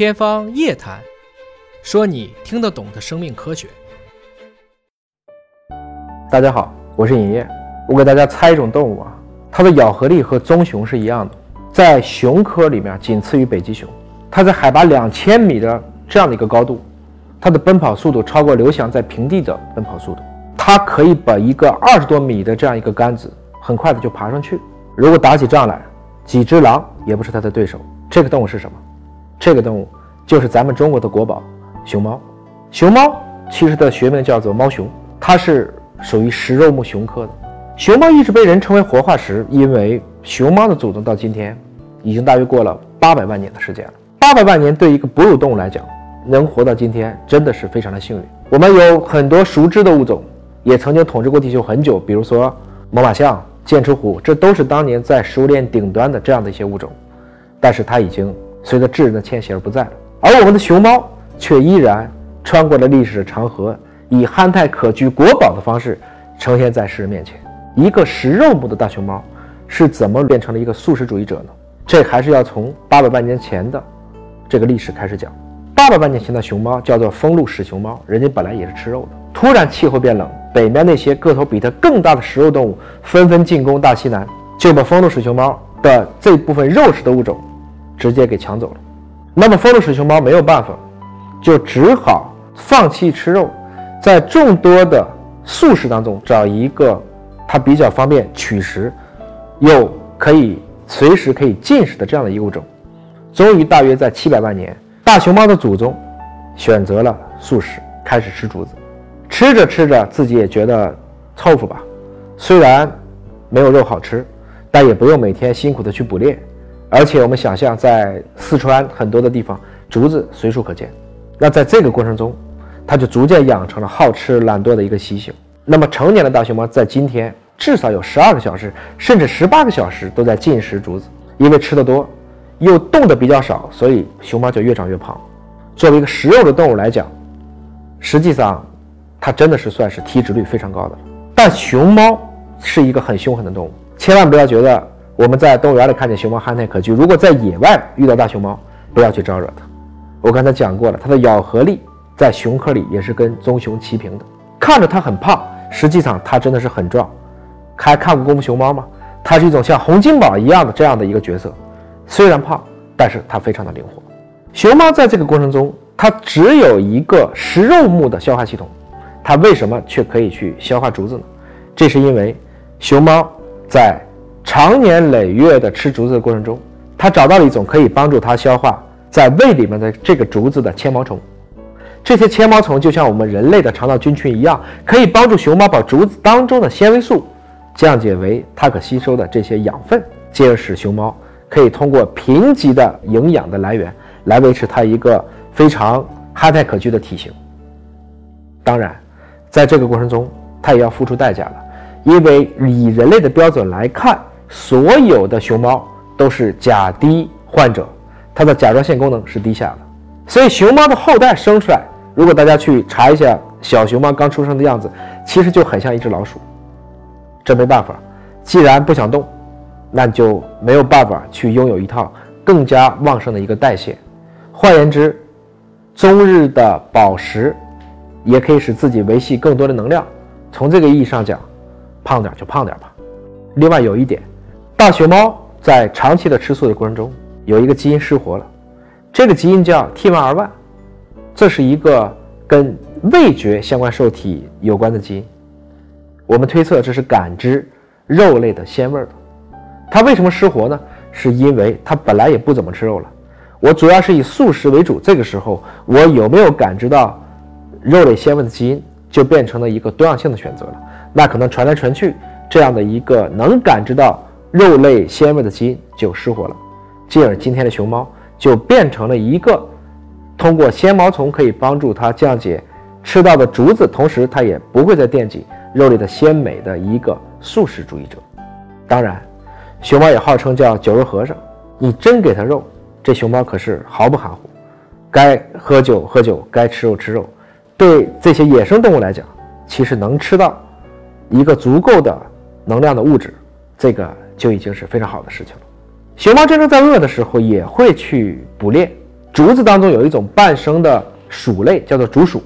天方夜谭，说你听得懂的生命科学。大家好，我是尹烨，我给大家猜一种动物啊，它的咬合力和棕熊是一样的，在熊科里面仅次于北极熊。它在海拔两千米的这样的一个高度，它的奔跑速度超过刘翔在平地的奔跑速度。它可以把一个二十多米的这样一个杆子很快的就爬上去。如果打起仗来，几只狼也不是它的对手。这个动物是什么？这个动物就是咱们中国的国宝熊猫。熊猫其实的学名叫做猫熊，它是属于食肉目熊科的。熊猫一直被人称为活化石，因为熊猫的祖宗到今天已经大约过了八百万年的时间了。八百万年对一个哺乳动物来讲，能活到今天真的是非常的幸运。我们有很多熟知的物种，也曾经统治过地球很久，比如说猛犸象、剑齿虎，这都是当年在食物链顶端的这样的一些物种。但是它已经随着智人的迁徙而不在了，而我们的熊猫却依然穿过了历史的长河，以憨态可掬、国宝的方式呈现在世人面前。一个食肉目的大熊猫是怎么变成了一个素食主义者呢？这还是要从八百万年前的。这个历史开始讲，八百万年前的熊猫叫做丰陆始熊猫，人家本来也是吃肉的。突然气候变冷，北面那些个头比它更大的食肉动物纷纷进攻大西南，就把丰陆始熊猫的这部分肉食的物种直接给抢走了。那么丰陆始熊猫没有办法，就只好放弃吃肉，在众多的素食当中找一个它比较方便取食，又可以随时可以进食的这样的一个物种。终于，大约在七百万年，大熊猫的祖宗选择了素食，开始吃竹子。吃着吃着，自己也觉得凑合吧。虽然没有肉好吃，但也不用每天辛苦的去捕猎。而且，我们想象在四川很多的地方，竹子随处可见。那在这个过程中，它就逐渐养成了好吃懒惰的一个习性。那么，成年的大熊猫在今天至少有十二个小时，甚至十八个小时都在进食竹子，因为吃的多。又动的比较少，所以熊猫就越长越胖。作为一个食肉的动物来讲，实际上它真的是算是体脂率非常高的。但熊猫是一个很凶狠的动物，千万不要觉得我们在动物园里看见熊猫憨态可掬。如果在野外遇到大熊猫，不要去招惹它。我刚才讲过了，它的咬合力在熊科里也是跟棕熊齐平的。看着它很胖，实际上它真的是很壮。还看过功夫熊猫吗？它是一种像洪金宝一样的这样的一个角色。虽然胖，但是它非常的灵活。熊猫在这个过程中，它只有一个食肉目的消化系统，它为什么却可以去消化竹子呢？这是因为熊猫在长年累月的吃竹子的过程中，它找到了一种可以帮助它消化在胃里面的这个竹子的纤毛虫。这些纤毛虫就像我们人类的肠道菌群一样，可以帮助熊猫把竹子当中的纤维素降解为它可吸收的这些养分，进而使熊猫。可以通过贫瘠的营养的来源来维持它一个非常憨态可掬的体型。当然，在这个过程中，它也要付出代价了，因为以人类的标准来看，所有的熊猫都是甲低患者，它的甲状腺功能是低下的，所以熊猫的后代生出来，如果大家去查一下小熊猫刚出生的样子，其实就很像一只老鼠。这没办法，既然不想动。那就没有办法去拥有一套更加旺盛的一个代谢。换言之，终日的饱食也可以使自己维系更多的能量。从这个意义上讲，胖点就胖点吧。另外有一点，大熊猫在长期的吃素的过程中，有一个基因失活了，这个基因叫 T1R1，这是一个跟味觉相关受体有关的基因。我们推测这是感知肉类的鲜味的。它为什么失活呢？是因为它本来也不怎么吃肉了。我主要是以素食为主，这个时候我有没有感知到肉类鲜味的基因，就变成了一个多样性的选择了。那可能传来传去，这样的一个能感知到肉类鲜味的基因就失活了，进而今天的熊猫就变成了一个通过纤毛虫可以帮助它降解吃到的竹子，同时它也不会再惦记肉类的鲜美的一个素食主义者。当然。熊猫也号称叫酒肉和尚，你真给它肉，这熊猫可是毫不含糊，该喝酒喝酒，该吃肉吃肉。对这些野生动物来讲，其实能吃到一个足够的能量的物质，这个就已经是非常好的事情了。熊猫真正在饿的时候，也会去捕猎，竹子当中有一种半生的鼠类，叫做竹鼠。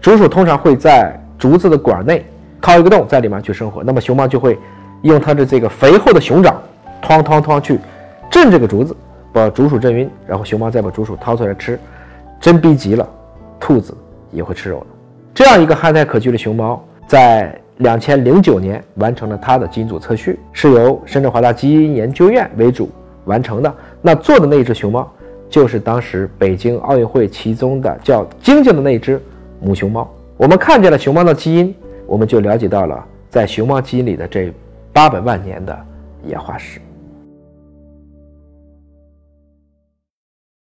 竹鼠通常会在竹子的管内掏一个洞，在里面去生活。那么熊猫就会用它的这个肥厚的熊掌，哐哐哐去震这个竹子，把竹鼠震晕，然后熊猫再把竹鼠掏出来吃。真逼急了，兔子也会吃肉的。这样一个憨态可掬的熊猫，在两千零九年完成了它的基因组测序，是由深圳华大基因研究院为主完成的。那做的那只熊猫，就是当时北京奥运会其中的叫晶晶的那只。母熊猫，我们看见了熊猫的基因，我们就了解到了在熊猫基因里的这八百万年的演化史。